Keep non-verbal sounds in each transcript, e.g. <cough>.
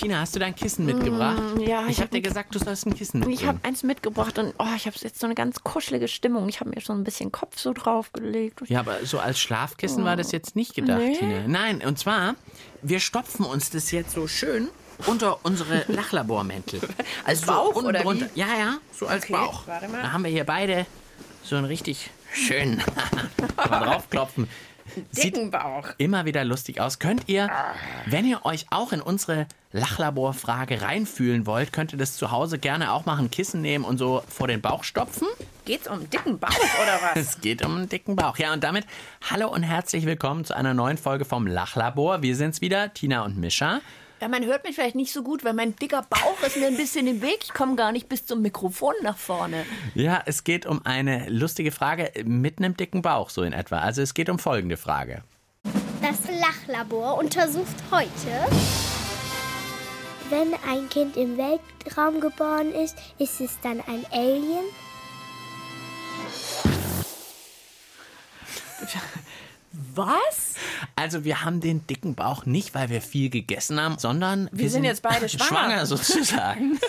Tina, hast du dein Kissen mitgebracht? Mm, ja, ich ich habe hab dir gesagt, du sollst ein Kissen Ich mitbringen. habe eins mitgebracht und oh, ich habe jetzt so eine ganz kuschelige Stimmung. Ich habe mir schon ein bisschen Kopf so draufgelegt. Ja, aber so als Schlafkissen war das jetzt nicht gedacht, Nee. Tina. Nein, und zwar, wir stopfen uns das jetzt so schön unter unsere <laughs> Lachlabormäntel. Also so Bauch unten oder wie? drunter. Ja, ja, so als Okay, Bauch. Da haben wir hier beide so einen richtig schönen mal <laughs> draufklopfen. Sieht Dicken Bauch. immer wieder lustig aus. Könnt ihr, wenn ihr euch auch in unsere Lachlaborfrage reinfühlen wollt, könnt ihr das zu Hause gerne auch machen, Kissen nehmen und so vor den Bauch stopfen. Geht's um dicken Bauch oder <laughs> was? Es geht um einen dicken Bauch. Ja, und damit hallo und herzlich willkommen zu einer neuen Folge vom Lachlabor. Wir sind's wieder, Tina und Mischa. Ja, man hört mich vielleicht nicht so gut, weil mein dicker Bauch ist mir ein bisschen im Weg. Ich komme gar nicht bis zum Mikrofon nach vorne. Ja, es geht um eine lustige Frage mit einem dicken Bauch, so in etwa. Also es geht um folgende Frage. Das Lachlabor untersucht heute Wenn ein Kind im Weltraum geboren ist, ist es dann ein Alien? <laughs> Was? Also wir haben den dicken Bauch nicht, weil wir viel gegessen haben, sondern wir, sind jetzt beide <laughs> schwanger. Schwanger sozusagen. <laughs>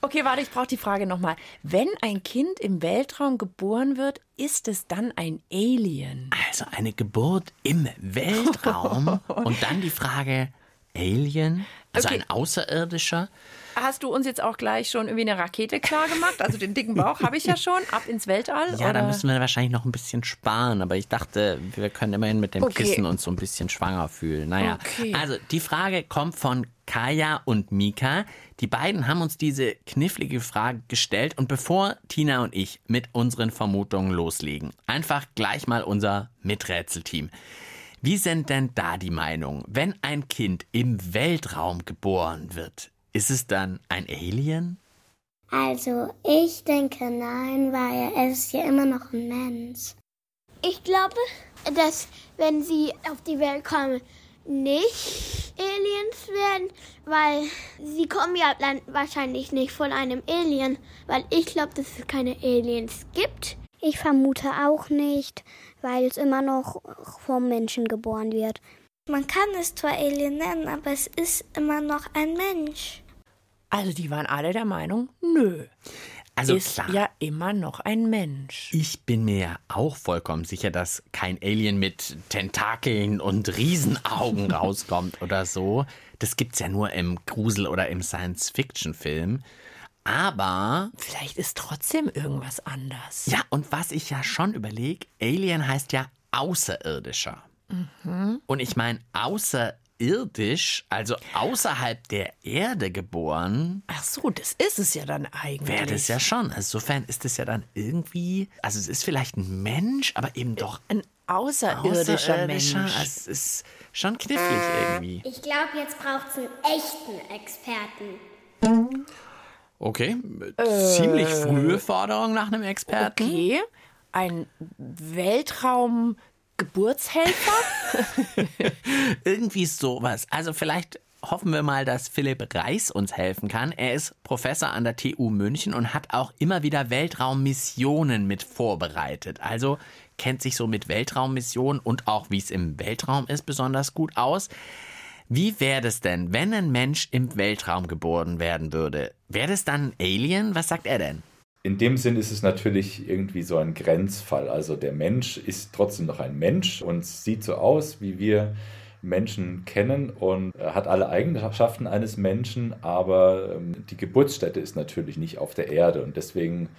Okay, warte, ich brauche die Frage nochmal. Wenn ein Kind im Weltraum geboren wird, ist es dann ein Alien? Also eine Geburt im Weltraum <laughs> und dann die Frage Alien, also Okay. ein Außerirdischer. Hast du uns jetzt auch gleich schon irgendwie eine Rakete klar gemacht? Also den dicken Bauch habe ich ja schon. Ab ins Weltall? Ja, da müssen wir wahrscheinlich noch ein bisschen sparen, aber ich dachte, wir können immerhin mit dem Okay. Kissen uns so ein bisschen schwanger fühlen. Naja, Okay. also die Frage kommt von Kaya und Mika. Die beiden haben uns diese knifflige Frage gestellt und bevor Tina und ich mit unseren Vermutungen loslegen, einfach gleich mal unser Miträtselteam. Wie sind denn da die Meinungen? Wenn ein Kind im Weltraum geboren wird, ist es dann ein Alien? Also, ich denke nein, weil er ist ja immer noch ein Mensch. Ich glaube, dass wenn sie auf die Welt kommen, nicht Aliens werden, weil sie kommen ja dann wahrscheinlich nicht von einem Alien, weil ich glaube, dass es keine Aliens gibt. Ich vermute auch nicht, weil es immer noch vom Menschen geboren wird. Man kann es zwar Alien nennen, aber es ist immer noch ein Mensch. Also die waren alle der Meinung, nö. Also ist klar. ja immer noch ein Mensch. Ich bin mir ja auch vollkommen sicher, dass kein Alien mit Tentakeln und Riesenaugen <laughs> rauskommt oder so. Das gibt's ja nur im Grusel- oder im Science-Fiction-Film. Aber, Vielleicht ist trotzdem irgendwas anders. ja, und was ich ja schon überlege, Alien heißt ja Außerirdischer. Und ich meine, außerirdisch, also außerhalb der Erde geboren, Ach so, das ist es ja dann eigentlich. wäre das ja schon. Insofern ist es ja dann irgendwie, also es ist vielleicht ein Mensch, aber eben doch ein außerirdischer, Mensch. Außerirdischer. Es ist schon knifflig irgendwie. Ich glaube, jetzt braucht es einen echten Experten. Okay, ziemlich frühe Forderung nach einem Experten. Okay, ein Weltraum-Geburtshelfer? <laughs> Irgendwie sowas. Also vielleicht hoffen wir mal, dass Philipp Reis uns helfen kann. Er ist Professor an der TU München und hat auch immer wieder Weltraummissionen mit vorbereitet. Also kennt sich so mit Weltraummissionen und auch wie es im Weltraum ist besonders gut aus. Wie wäre es denn, wenn ein Mensch im Weltraum geboren werden würde? Wäre das dann ein Alien? Was sagt er denn? In dem Sinn ist es natürlich irgendwie so ein Grenzfall. Also der Mensch ist trotzdem noch ein Mensch und sieht so aus, wie wir Menschen kennen und hat alle Eigenschaften eines Menschen, aber ähm, die Geburtsstätte ist natürlich nicht auf der Erde und deswegen,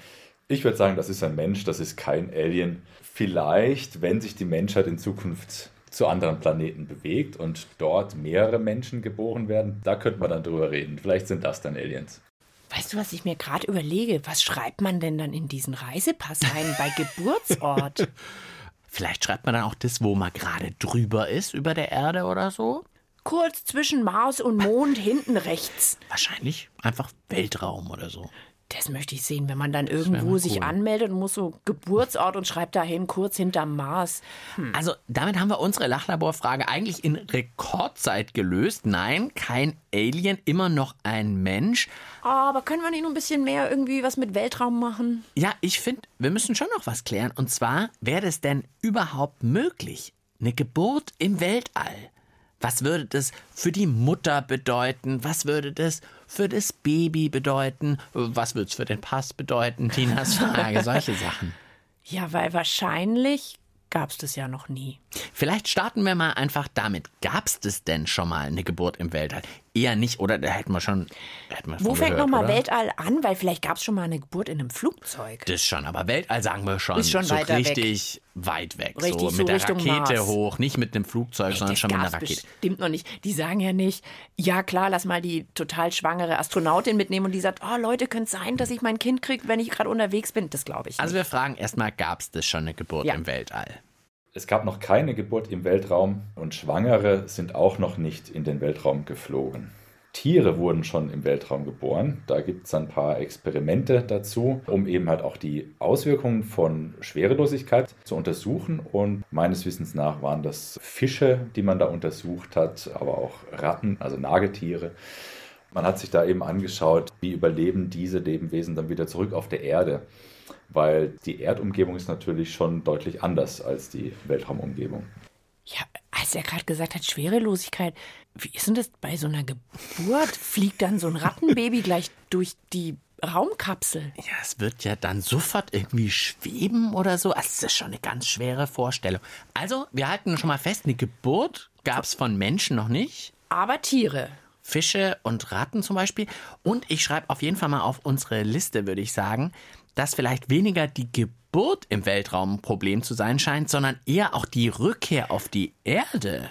ich würde sagen, das ist ein Mensch, das ist kein Alien. Vielleicht, wenn sich die Menschheit in Zukunft zu anderen Planeten bewegt und dort mehrere Menschen geboren werden, da könnte man dann drüber reden. Vielleicht sind das dann Aliens. Weißt du, was ich mir gerade überlege? Was schreibt man denn dann in diesen Reisepass rein bei <laughs> Geburtsort? Vielleicht schreibt man dann auch das, wo man gerade drüber ist über der Erde oder so. Kurz zwischen Mars und Mond hinten rechts. Wahrscheinlich einfach Weltraum oder so. Das möchte ich sehen, wenn man dann irgendwo sich cool. anmeldet und muss so Geburtsort und schreibt dahin kurz hinterm Mars. Also damit haben wir unsere Lachlaborfrage eigentlich in Rekordzeit gelöst. Nein, kein Alien, immer noch ein Mensch. Aber können wir nicht noch ein bisschen mehr irgendwie was mit Weltraum machen? Ja, ich finde, wir müssen schon noch was klären. Und zwar, wäre es denn überhaupt möglich? Eine Geburt im Weltall? Was würde das für die Mutter bedeuten? Was würde das für das Baby bedeuten? Was würde es für den Pass bedeuten? Tinas Frage, <laughs> solche Sachen. Ja, weil wahrscheinlich gab es das ja noch nie. Vielleicht starten wir mal einfach damit. Gab es das denn schon mal eine Geburt im Weltall? Eher nicht, oder? Da hätten wir schon. Hätten wir Wo fängt nochmal? Weltall an? Weil vielleicht gab es schon mal eine Geburt in einem Flugzeug. Das schon, aber Weltall sagen wir schon, Ist schon so weiter weg. richtig weit weg. Richtig, so so mit der Richtung Rakete Mars. hoch, nicht mit einem Flugzeug, sondern das schon mit einer Rakete. bestimmt noch nicht. Die sagen ja nicht, ja klar, lass mal die total schwangere Astronautin mitnehmen und die sagt, oh Leute, könnte es sein, dass ich mein Kind kriege, wenn ich gerade unterwegs bin? Das glaube ich Also nicht. wir fragen erstmal, gab es das schon eine Geburt Ja. im Weltall? Es gab noch keine Geburt im Weltraum und Schwangere sind auch noch nicht in den Weltraum geflogen. Tiere wurden schon im Weltraum geboren. Da gibt es ein paar Experimente dazu, um eben halt auch die Auswirkungen von Schwerelosigkeit zu untersuchen. Und meines Wissens nach waren das Fische, die man da untersucht hat, aber auch Ratten, also Nagetiere. Man hat sich da eben angeschaut, wie überleben diese Lebewesen dann wieder zurück auf der Erde. Weil die Erdumgebung ist natürlich schon deutlich anders als die Weltraumumgebung. Ja, als er gerade gesagt hat, Schwerelosigkeit, wie ist denn das bei so einer Geburt? Fliegt dann so ein Rattenbaby gleich durch die Raumkapsel? Ja, es wird ja dann sofort irgendwie schweben oder so. Also, das ist schon eine ganz schwere Vorstellung. Also, wir halten schon mal fest, eine Geburt gab es von Menschen noch nicht. Aber Tiere. Fische und Ratten zum Beispiel. Und ich schreibe auf jeden Fall mal auf unsere Liste, würde ich sagen, dass vielleicht weniger die Geburt im Weltraum ein Problem zu sein scheint, sondern eher auch die Rückkehr auf die Erde.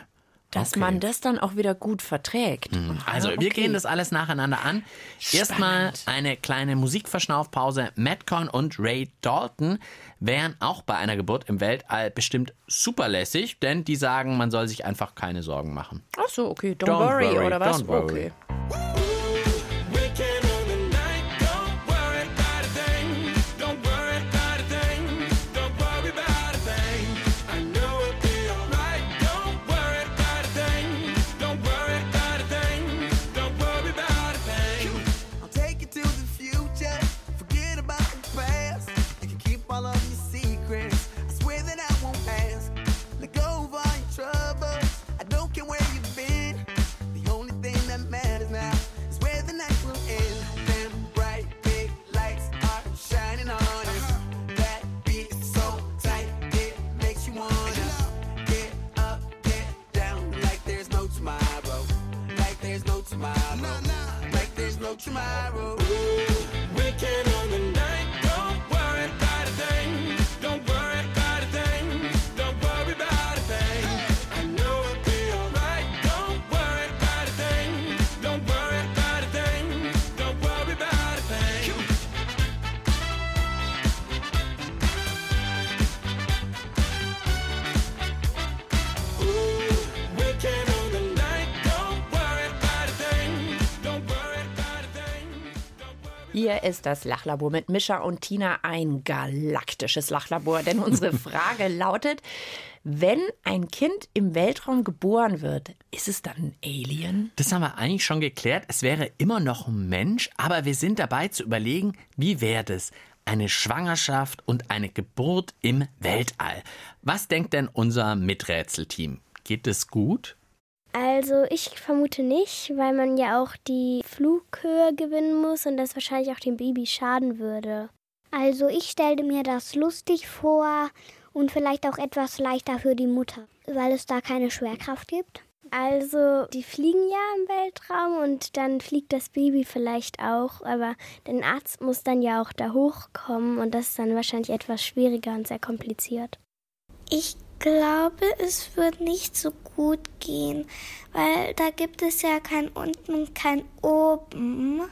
Dass Okay. man das dann auch wieder gut verträgt. Also, wir gehen das alles nacheinander an. Erstmal eine kleine Musikverschnaufpause. Madcon und Ray Dalton wären auch bei einer Geburt im Weltall bestimmt super lässig, denn die sagen, man soll sich einfach keine Sorgen machen. Ach so, okay. Don't, Don't worry, worry, oder was? don't worry. Okay. Ist das Lachlabor mit Mischa und Tina, ein galaktisches Lachlabor. Denn unsere <laughs> Frage lautet, wenn ein Kind im Weltraum geboren wird, ist es dann ein Alien? Das haben wir eigentlich schon geklärt. Es wäre immer noch ein Mensch, aber wir sind dabei zu überlegen, wie wäre das? Eine Schwangerschaft und eine Geburt im Weltall. Was denkt denn unser Miträtselteam? Geht es gut? Also ich vermute nicht, weil man ja auch die Flughöhe gewinnen muss und das wahrscheinlich auch dem Baby schaden würde. Also ich stellte mir das lustig vor und vielleicht auch etwas leichter für die Mutter, weil es da keine Schwerkraft gibt. Also die fliegen ja im Weltraum und dann fliegt das Baby vielleicht auch, aber der Arzt muss dann ja auch da hochkommen und das ist dann wahrscheinlich etwas schwieriger und sehr kompliziert. Ich glaube, es wird nicht so gut gehen, weil da gibt es ja kein unten und kein oben.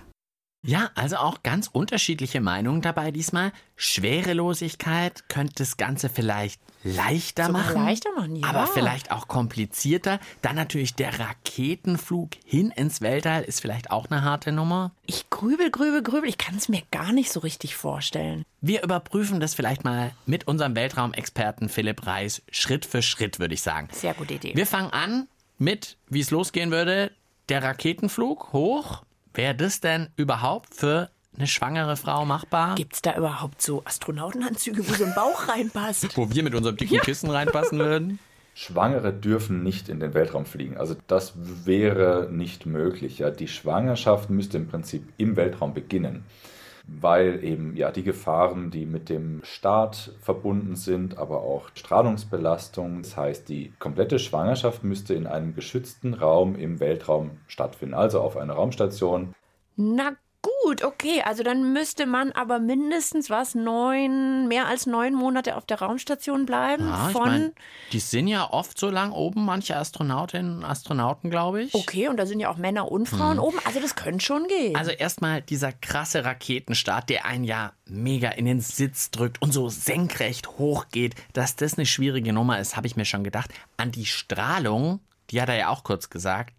Ja, also auch ganz unterschiedliche Meinungen dabei diesmal. Schwerelosigkeit könnte das Ganze vielleicht leichter Sogar machen. leichter machen, ja. Aber vielleicht auch komplizierter. Dann natürlich der Raketenflug hin ins Weltall ist vielleicht auch eine harte Nummer. Ich grübel, grübel, grübel. Ich kann es mir gar nicht so richtig vorstellen. Wir überprüfen das vielleicht mal mit unserem Weltraumexperten Philipp Reis Schritt für Schritt, würde ich sagen. Sehr gute Idee. Wir fangen an mit, wie es losgehen würde, der Raketenflug hoch. Wäre das denn überhaupt für eine schwangere Frau machbar? Gibt es da überhaupt so Astronautenanzüge, wo so ein Bauch <laughs> reinpasst? Wo wir mit unserem dicken Kissen reinpassen würden? Schwangere dürfen nicht in den Weltraum fliegen. Also das wäre nicht möglich. Ja. Die Schwangerschaft müsste im Prinzip im Weltraum beginnen, weil eben ja die Gefahren, die mit dem Start verbunden sind, aber auch Strahlungsbelastung. Das heißt, die komplette Schwangerschaft müsste in einem geschützten Raum im Weltraum stattfinden, also auf einer Raumstation. Na gut, okay. Also dann müsste man aber mindestens was neun, mehr als neun Monate auf der Raumstation bleiben. Ja, ich von mein, die sind ja oft so lang oben, manche Astronautinnen und Astronauten, glaube ich. Okay, und da sind ja auch Männer und Frauen oben. Also das könnte schon gehen. Also erstmal dieser krasse Raketenstart, der einen ja mega in den Sitz drückt und so senkrecht hochgeht. Dass das eine schwierige Nummer ist, habe ich mir schon gedacht. An die Strahlung, die hat er ja auch kurz gesagt,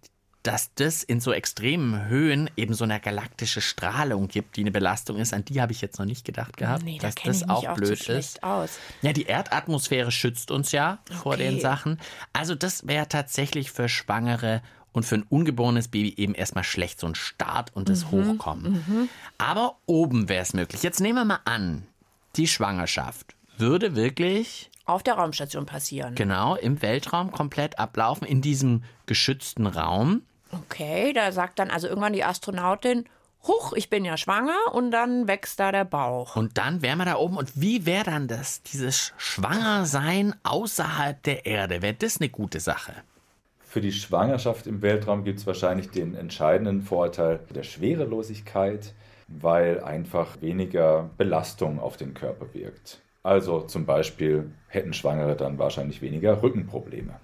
dass das in so extremen Höhen eben so eine galaktische Strahlung gibt, die eine Belastung ist. An die habe ich jetzt noch nicht gedacht gehabt, nee, da dass das auch auch blöd zu schlecht ist. aus. Ja, die Erdatmosphäre schützt uns ja vor Okay. den Sachen. Also das wäre tatsächlich für Schwangere und für ein ungeborenes Baby eben erstmal schlecht, so ein Start und das Mhm, Hochkommen. Aber oben wäre es möglich. Jetzt nehmen wir mal an, die Schwangerschaft würde wirklich Auf der Raumstation passieren. genau im Weltraum komplett ablaufen, in diesem geschützten Raum. Okay, da sagt dann also irgendwann die Astronautin, Huch, ich bin ja schwanger und dann wächst da der Bauch. Und dann wären wir da oben. Und wie wäre dann das, dieses Schwangersein außerhalb der Erde? Wäre das eine gute Sache? Für die Schwangerschaft im Weltraum gibt es wahrscheinlich den entscheidenden Vorteil der Schwerelosigkeit, weil einfach weniger Belastung auf den Körper wirkt. Also zum Beispiel hätten Schwangere dann wahrscheinlich weniger Rückenprobleme.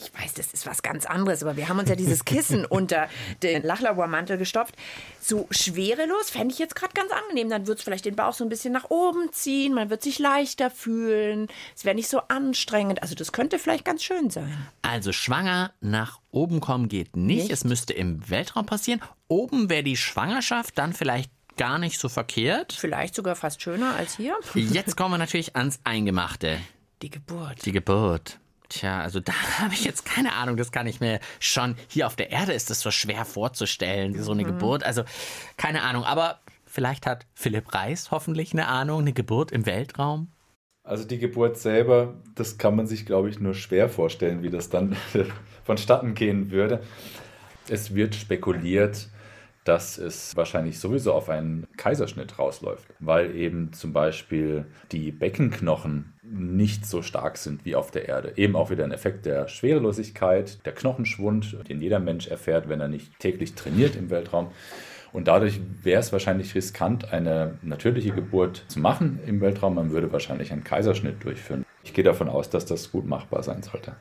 Ich weiß, das ist was ganz anderes, aber wir haben uns ja dieses Kissen <laughs> unter den Lachlabormantel gestopft. So schwerelos fände ich jetzt gerade ganz angenehm. Dann wird es vielleicht den Bauch so ein bisschen nach oben ziehen, man wird sich leichter fühlen. Es wäre nicht so anstrengend. Also das könnte vielleicht ganz schön sein. Also schwanger nach oben kommen geht nicht. Nicht? Es müsste im Weltraum passieren. Oben wäre die Schwangerschaft dann vielleicht gar nicht so verkehrt. Vielleicht sogar fast schöner als hier. Jetzt kommen wir natürlich ans Eingemachte. Die Geburt. Die Geburt. Tja, also da <laughs> habe ich jetzt keine Ahnung, das kann ich mir schon. Hier auf der Erde ist es so schwer vorzustellen, so eine Geburt. Also keine Ahnung, aber vielleicht hat Philipp Reis hoffentlich eine Ahnung, eine Geburt im Weltraum. Also die Geburt selber, das kann man sich, glaube ich, nur schwer vorstellen, wie das dann <laughs> vonstatten gehen würde. Es wird spekuliert, dass es wahrscheinlich sowieso auf einen Kaiserschnitt rausläuft, weil eben zum Beispiel die Beckenknochen nicht so stark sind wie auf der Erde. Eben auch wieder ein Effekt der Schwerelosigkeit, der Knochenschwund, den jeder Mensch erfährt, wenn er nicht täglich trainiert im Weltraum. Und dadurch wäre es wahrscheinlich riskant, eine natürliche Geburt zu machen im Weltraum. Man würde wahrscheinlich einen Kaiserschnitt durchführen. Ich gehe davon aus, dass das gut machbar sein sollte.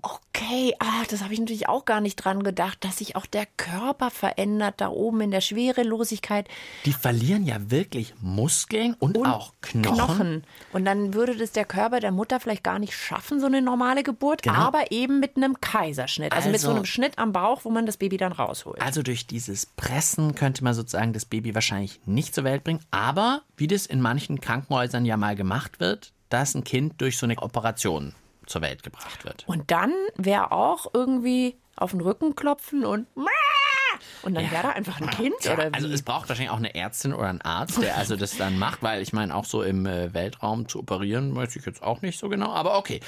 Okay, ah, das habe ich natürlich auch gar nicht dran gedacht, dass sich auch der Körper verändert da oben in der Schwerelosigkeit. Die verlieren ja wirklich Muskeln und, auch Knochen. Und dann würde das der Körper der Mutter vielleicht gar nicht schaffen, so eine normale Geburt, Genau. aber eben mit einem Kaiserschnitt. Also, mit so Also- einem Schnitt am Bauch, wo man das Baby dann rausholt. Also durch dieses Pressen könnte man sozusagen das Baby wahrscheinlich nicht zur Welt bringen. Aber wie das in manchen Krankenhäusern ja mal gemacht wird, dass ein Kind durch so eine Operation zur Welt gebracht wird. Und dann wäre auch irgendwie auf den Rücken klopfen und <laughs> und dann wäre da einfach ein Kind Tja, oder wie? Also es braucht wahrscheinlich auch eine Ärztin oder einen Arzt, der also das dann macht, weil ich meine, auch so im äh, Weltraum zu operieren, weiß ich jetzt auch nicht so genau. Aber okay,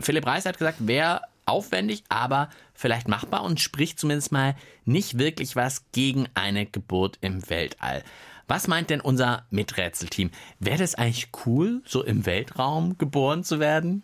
Philipp Reis hat gesagt, wäre aufwendig, aber vielleicht machbar und spricht zumindest mal nicht wirklich was gegen eine Geburt im Weltall. Was meint denn unser Miträtselteam? Wäre das eigentlich cool, so im Weltraum geboren zu werden?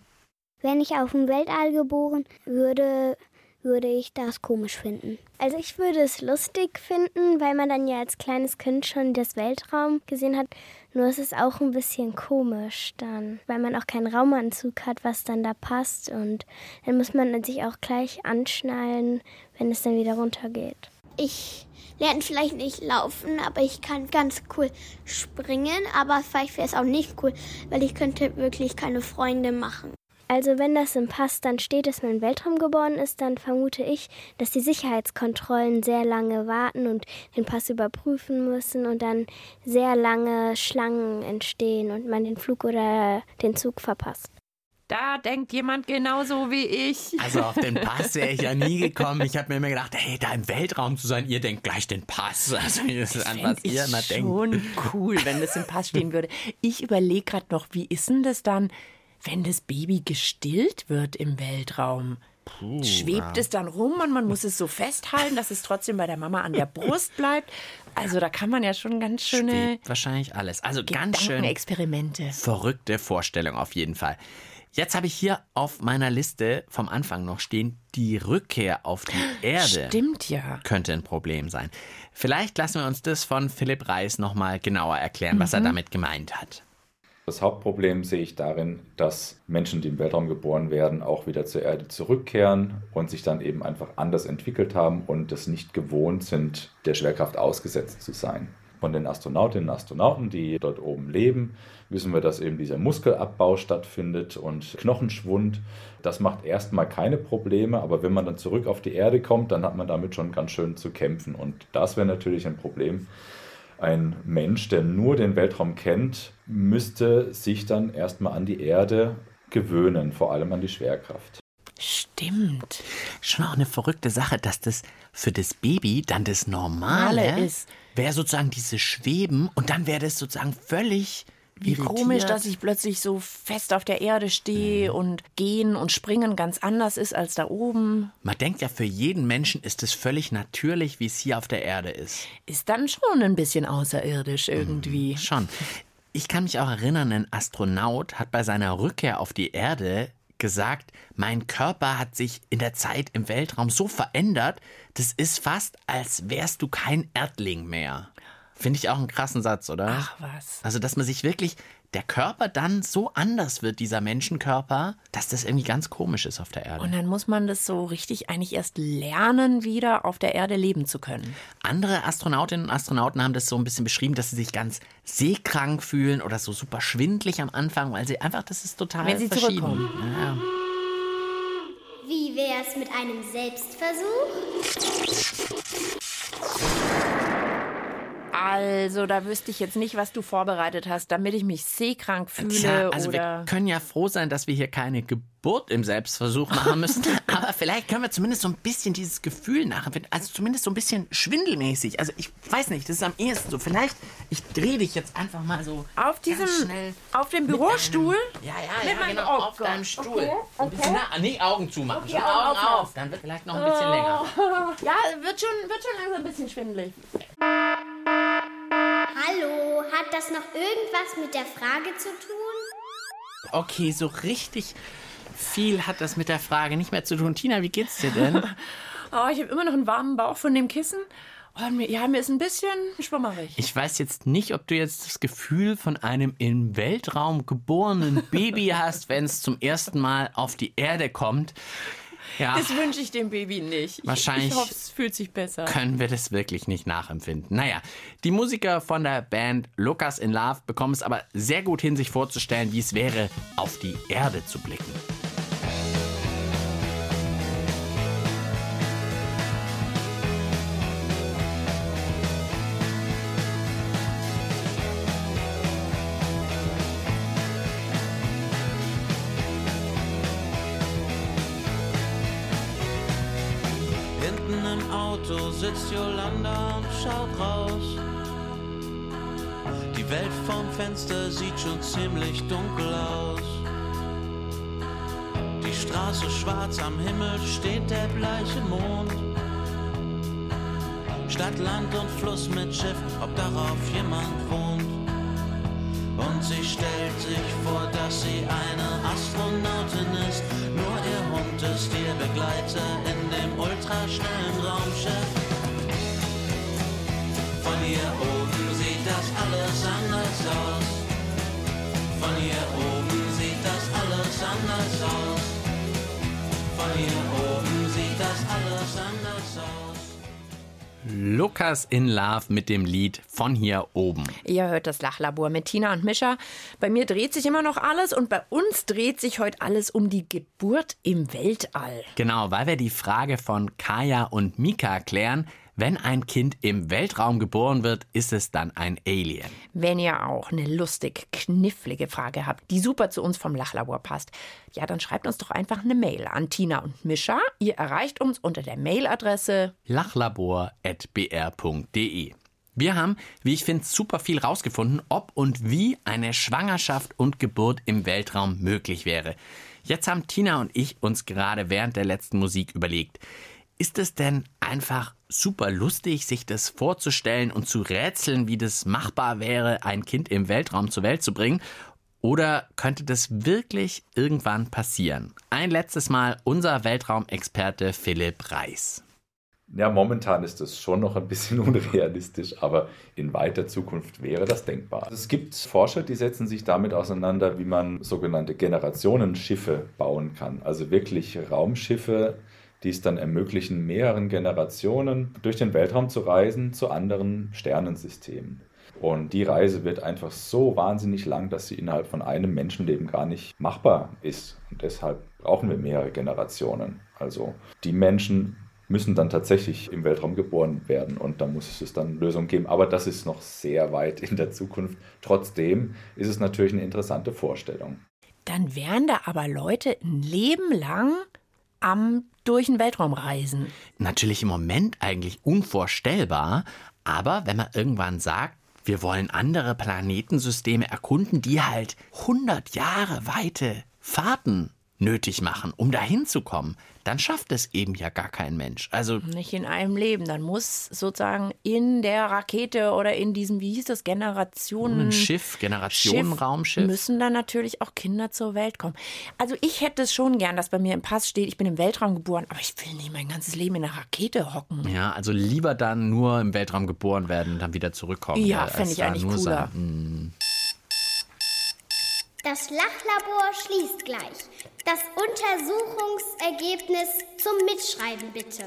Wenn ich auf dem Weltall geboren würde, würde ich das komisch finden. Also ich würde es lustig finden, weil man dann ja als kleines Kind schon das Weltraum gesehen hat. Nur es ist auch ein bisschen komisch dann, weil man auch keinen Raumanzug hat, was dann da passt. Und dann muss man sich auch gleich anschnallen, wenn es dann wieder runtergeht. Ich lerne vielleicht nicht laufen, aber ich kann ganz cool springen. Aber vielleicht wäre es auch nicht cool, weil ich könnte wirklich keine Freunde machen. Also wenn das im Pass dann steht, dass man im Weltraum geboren ist, dann vermute ich, dass die Sicherheitskontrollen sehr lange warten und den Pass überprüfen müssen und dann sehr lange Schlangen entstehen und man den Flug oder den Zug verpasst. Da denkt jemand genauso wie ich. Also auf den <laughs> Pass wäre ich ja nie gekommen. Ich habe mir immer gedacht, hey, da im Weltraum zu sein, ihr denkt gleich den Pass. <laughs> Also das ist an was ihr immer denkt. schon cool, wenn das im Pass stehen würde. Ich überlege gerade noch, wie ist denn das dann, wenn das Baby gestillt wird im Weltraum? Schwebt es dann rum und man muss es so festhalten, dass es trotzdem bei der Mama an der Brust bleibt? Also da kann man ja schon ganz schöne Schwebt wahrscheinlich alles. Also ganz schön Experimente. verrückte Vorstellung auf jeden Fall. Jetzt habe ich hier auf meiner Liste vom Anfang noch stehen, die Rückkehr auf die Erde Stimmt ja. könnte ein Problem sein. Vielleicht lassen wir uns das von Philipp Reis nochmal genauer erklären, was Mhm. er damit gemeint hat. Das Hauptproblem sehe ich darin, dass Menschen, die im Weltraum geboren werden, auch wieder zur Erde zurückkehren und sich dann eben einfach anders entwickelt haben und es nicht gewohnt sind, der Schwerkraft ausgesetzt zu sein. Von den Astronautinnen und Astronauten, die dort oben leben, wissen wir, dass eben dieser Muskelabbau stattfindet und Knochenschwund. Das macht erstmal keine Probleme, aber wenn man dann zurück auf die Erde kommt, dann hat man damit schon ganz schön zu kämpfen. Und das wäre natürlich ein Problem. Ein Mensch, der nur den Weltraum kennt, müsste sich dann erstmal an die Erde gewöhnen, vor allem an die Schwerkraft. Stimmt. Schon auch eine verrückte Sache, dass das für das Baby dann das Normale Normale ist. Wäre sozusagen dieses Schweben und dann wäre das sozusagen völlig Wie irritiert. komisch, dass ich plötzlich so fest auf der Erde stehe und gehen und springen ganz anders ist als da oben. Man denkt ja, für jeden Menschen ist es völlig natürlich, wie es hier auf der Erde ist. Ist dann schon ein bisschen außerirdisch irgendwie. Schon. Ich kann mich auch erinnern, ein Astronaut hat bei seiner Rückkehr auf die Erde gesagt, mein Körper hat sich in der Zeit im Weltraum so verändert, das ist fast, als wärst du kein Erdling mehr. Finde ich auch einen krassen Satz, oder? Ach was. Also, dass man sich wirklich, der Körper dann so anders wird, dieser Menschenkörper, dass das irgendwie ganz komisch ist auf der Erde. Und dann muss man das so richtig eigentlich erst lernen, wieder auf der Erde leben zu können. Andere Astronautinnen und Astronauten haben das so ein bisschen beschrieben, dass sie sich ganz seekrank fühlen oder so super schwindlig am Anfang, weil sie einfach, das ist total Wenn sie verschieden. zurückkommen. Ja. Wie wär's mit einem Selbstversuch? Also, da wüsste ich jetzt nicht, was du vorbereitet hast, damit ich mich seekrank fühle Tja, also wir können ja froh sein, dass wir hier keine Geburt im Selbstversuch machen müssen. <laughs> Aber vielleicht können wir zumindest so ein bisschen dieses Gefühl nachempfinden. Also zumindest so ein bisschen schwindelmäßig. Also ich weiß nicht, das ist am ehesten so. Vielleicht, ich drehe dich jetzt einfach mal so Auf diesem, auf dem Bürostuhl? Ja, ja, Mit ja, meinem- genau, oh auf Gott, deinem Stuhl. okay, So ein bisschen nah, nee, Augen zumachen. Okay, Schon Augen auf. auf. Dann wird vielleicht noch ein bisschen länger. <laughs> Ja, wird schon, wird schon langsam ein bisschen schwindelig. Hallo, hat das noch irgendwas mit der Frage zu tun? Okay, so richtig viel hat das mit der Frage nicht mehr zu tun. Tina, wie geht's dir denn? <laughs> Oh, ich habe immer noch einen warmen Bauch von dem Kissen. Oh, mir, ja, mir ist ein bisschen schwummerig. Ich weiß jetzt nicht, ob du jetzt das Gefühl von einem im Weltraum geborenen Baby <laughs> hast, wenn es zum ersten Mal auf die Erde kommt. Ja, Das wünsche ich dem Baby nicht. Ich, Wahrscheinlich Ich hoffe, es fühlt sich besser. können wir das wirklich nicht nachempfinden. Naja, die Musiker von der Band Lucas in Love bekommen es aber sehr gut hin, sich vorzustellen, wie es wäre, auf die Erde zu blicken. Dunkel aus. Die Straße schwarz, am Himmel steht der bleiche Mond. Stadt, Land und Fluss mit Schiff, ob darauf jemand wohnt. Und sie stellt sich vor, dass sie eine Astronautin ist. Nur ihr Hund ist ihr Begleiter in dem ultraschnellen Raumschiff. Von hier oben sieht das alles anders aus. Von hier oben sieht das alles anders aus. Von hier oben sieht das alles anders aus. Lukas in Love mit dem Lied von hier oben. Ihr hört das Lachlabor mit Tina und Mischa. Bei mir dreht sich immer noch alles und bei uns dreht sich heute alles um die Geburt im Weltall. Genau, weil wir die Frage von Kaya und Mika klären, wenn ein Kind im Weltraum geboren wird, ist es dann ein Alien. Wenn ihr auch eine lustig knifflige Frage habt, die super zu uns vom Lachlabor passt, ja, dann schreibt uns doch einfach eine Mail an Tina und Mischa. Ihr erreicht uns unter der Mailadresse lachlabor.br.de. Wir haben, wie ich finde, super viel rausgefunden, ob und wie eine Schwangerschaft und Geburt im Weltraum möglich wäre. Jetzt haben Tina und ich uns gerade während der letzten Musik überlegt, ist es denn einfach super lustig, sich das vorzustellen und zu rätseln, wie das machbar wäre, ein Kind im Weltraum zur Welt zu bringen? Oder könnte das wirklich irgendwann passieren? Ein letztes Mal unser Weltraumexperte Philipp Reis. Ja, momentan ist das schon noch ein bisschen <laughs> unrealistisch, aber in weiter Zukunft wäre das denkbar. Es gibt Forscher, die setzen sich damit auseinander, wie man sogenannte Generationenschiffe bauen kann. Also wirklich Raumschiffe, die es dann ermöglichen, mehreren Generationen durch den Weltraum zu reisen zu anderen Sternensystemen. Und die Reise wird einfach so wahnsinnig lang, dass sie innerhalb von einem Menschenleben gar nicht machbar ist. Und deshalb brauchen wir mehrere Generationen. Also die Menschen müssen dann tatsächlich im Weltraum geboren werden und da muss es dann Lösungen geben. Aber das ist noch sehr weit in der Zukunft. Trotzdem ist es natürlich eine interessante Vorstellung. Dann wären da aber Leute ein Leben lang am durch den Weltraum reisen. Natürlich im Moment eigentlich unvorstellbar, aber wenn man irgendwann sagt, wir wollen andere Planetensysteme erkunden, die halt 100 Jahre weite Fahrten nötig machen, um dahin zu kommen, dann schafft es eben ja gar kein Mensch. Also nicht in einem Leben. Dann muss sozusagen in der Rakete oder in diesem, wie hieß das, Generationen. Schiff, Generationenraumschiff. Müssen dann natürlich auch Kinder zur Welt kommen. Also ich hätte es schon gern, dass bei mir im Pass steht, ich bin im Weltraum geboren, aber ich will nicht mein ganzes Leben in einer Rakete hocken. Ja, also lieber dann nur im Weltraum geboren werden und dann wieder zurückkommen. Ja, fände ich eigentlich cooler. Sein, hm. Das Lachlabor schließt gleich. Das Untersuchungsergebnis zum Mitschreiben bitte.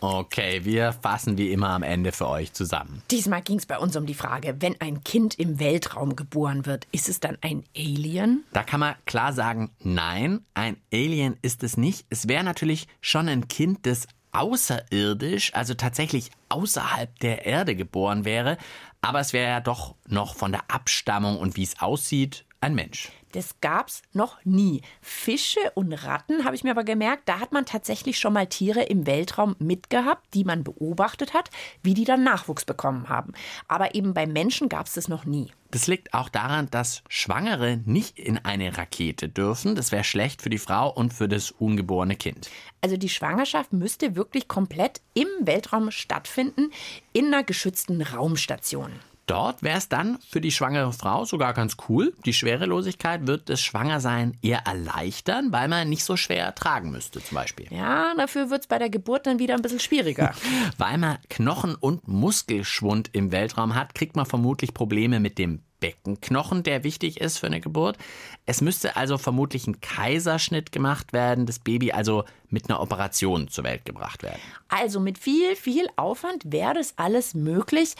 Okay, wir fassen wie immer am Ende für euch zusammen. Diesmal ging es bei uns um die Frage, wenn ein Kind im Weltraum geboren wird, ist es dann ein Alien? Da kann man klar sagen, nein, ein Alien ist es nicht. Es wäre natürlich schon ein Kind, das außerirdisch, also tatsächlich außerhalb der Erde geboren wäre, aber es wäre ja doch noch von der Abstammung und wie es aussieht ein Mensch. Das gab's noch nie. Fische und Ratten habe ich mir aber gemerkt, da hat man tatsächlich schon mal Tiere im Weltraum mitgehabt, die man beobachtet hat, wie die dann Nachwuchs bekommen haben. Aber eben bei Menschen gab es das noch nie. Das liegt auch daran, dass Schwangere nicht in eine Rakete dürfen. Das wäre schlecht für die Frau und für das ungeborene Kind. Also die Schwangerschaft müsste wirklich komplett im Weltraum stattfinden, in einer geschützten Raumstation. Dort wäre es dann für die schwangere Frau sogar ganz cool. Die Schwerelosigkeit wird das Schwangersein eher erleichtern, weil man nicht so schwer tragen müsste zum Beispiel. Ja, dafür wird es bei der Geburt dann wieder ein bisschen schwieriger. <laughs> weil man Knochen- und Muskelschwund im Weltraum hat, kriegt man vermutlich Probleme mit dem Beckenknochen, der wichtig ist für eine Geburt. Es müsste also vermutlich ein Kaiserschnitt gemacht werden, das Baby also mit einer Operation zur Welt gebracht werden. Also mit viel, viel Aufwand wäre das alles möglich.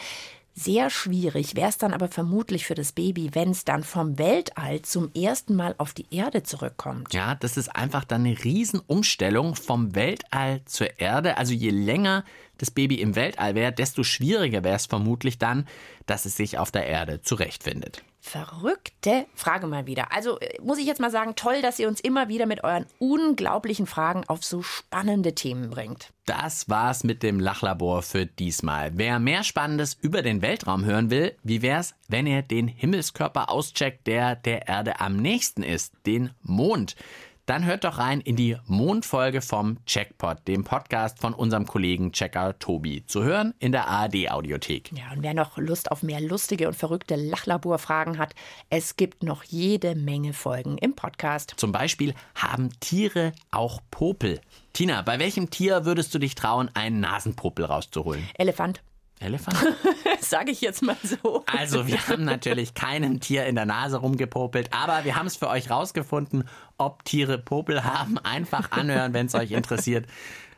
Sehr schwierig wäre es dann aber vermutlich für das Baby, wenn es dann vom Weltall zum ersten Mal auf die Erde zurückkommt. Ja, das ist einfach dann eine Riesenumstellung vom Weltall zur Erde. Also je länger das Baby im Weltall wäre, desto schwieriger wäre es vermutlich dann, dass es sich auf der Erde zurechtfindet. Verrückte Frage mal wieder. Also äh, muss ich jetzt mal sagen, toll, dass ihr uns immer wieder mit euren unglaublichen Fragen auf so spannende Themen bringt. Das war's mit dem Lachlabor für diesmal. Wer mehr Spannendes über den Weltraum hören will, wie wär's, wenn ihr den Himmelskörper auscheckt, der der Erde am nächsten ist, den Mond? Dann hört doch rein in die Mondfolge vom Checkpot, dem Podcast von unserem Kollegen Checker Tobi. Zu hören in der ARD-Audiothek. Ja, und wer noch Lust auf mehr lustige und verrückte Lachlabor-Fragen hat, es gibt noch jede Menge Folgen im Podcast. Zum Beispiel haben Tiere auch Popel. Tina, bei welchem Tier würdest du dich trauen, einen Nasenpopel rauszuholen? Elefant. Elefant? <laughs> Sage ich jetzt mal so. Also, wir haben natürlich keinem Tier in der Nase rumgepopelt, aber wir haben es für euch rausgefunden, ob Tiere Popel haben. Einfach anhören, wenn es euch interessiert.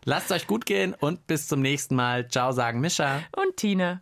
Lasst euch gut gehen und bis zum nächsten Mal. Ciao, sagen Mischa. Und Tina.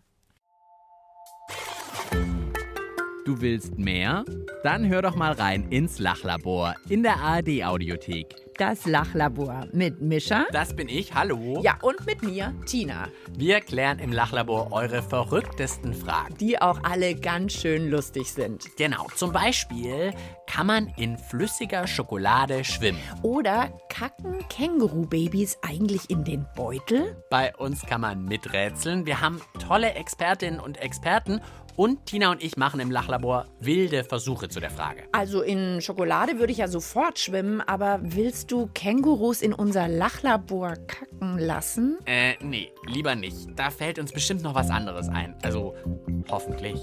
Du willst mehr? Dann hör doch mal rein ins Lachlabor in der ARD Audiothek. Das Lachlabor mit Mischa. Das bin ich, hallo. Ja, und mit mir, Tina. Wir klären im Lachlabor eure verrücktesten Fragen. Die auch alle ganz schön lustig sind. Genau, zum Beispiel, kann man in flüssiger Schokolade schwimmen? Oder kacken Kängurubabys eigentlich in den Beutel? Bei uns kann man miträtseln. Wir haben tolle Expertinnen und Experten und Tina und ich machen im Lachlabor wilde Versuche zu der Frage. Also in Schokolade würde ich ja sofort schwimmen, aber willst du Kängurus in unser Lachlabor kacken lassen? Äh, nee, lieber nicht. Da fällt uns bestimmt noch was anderes ein. Also hoffentlich.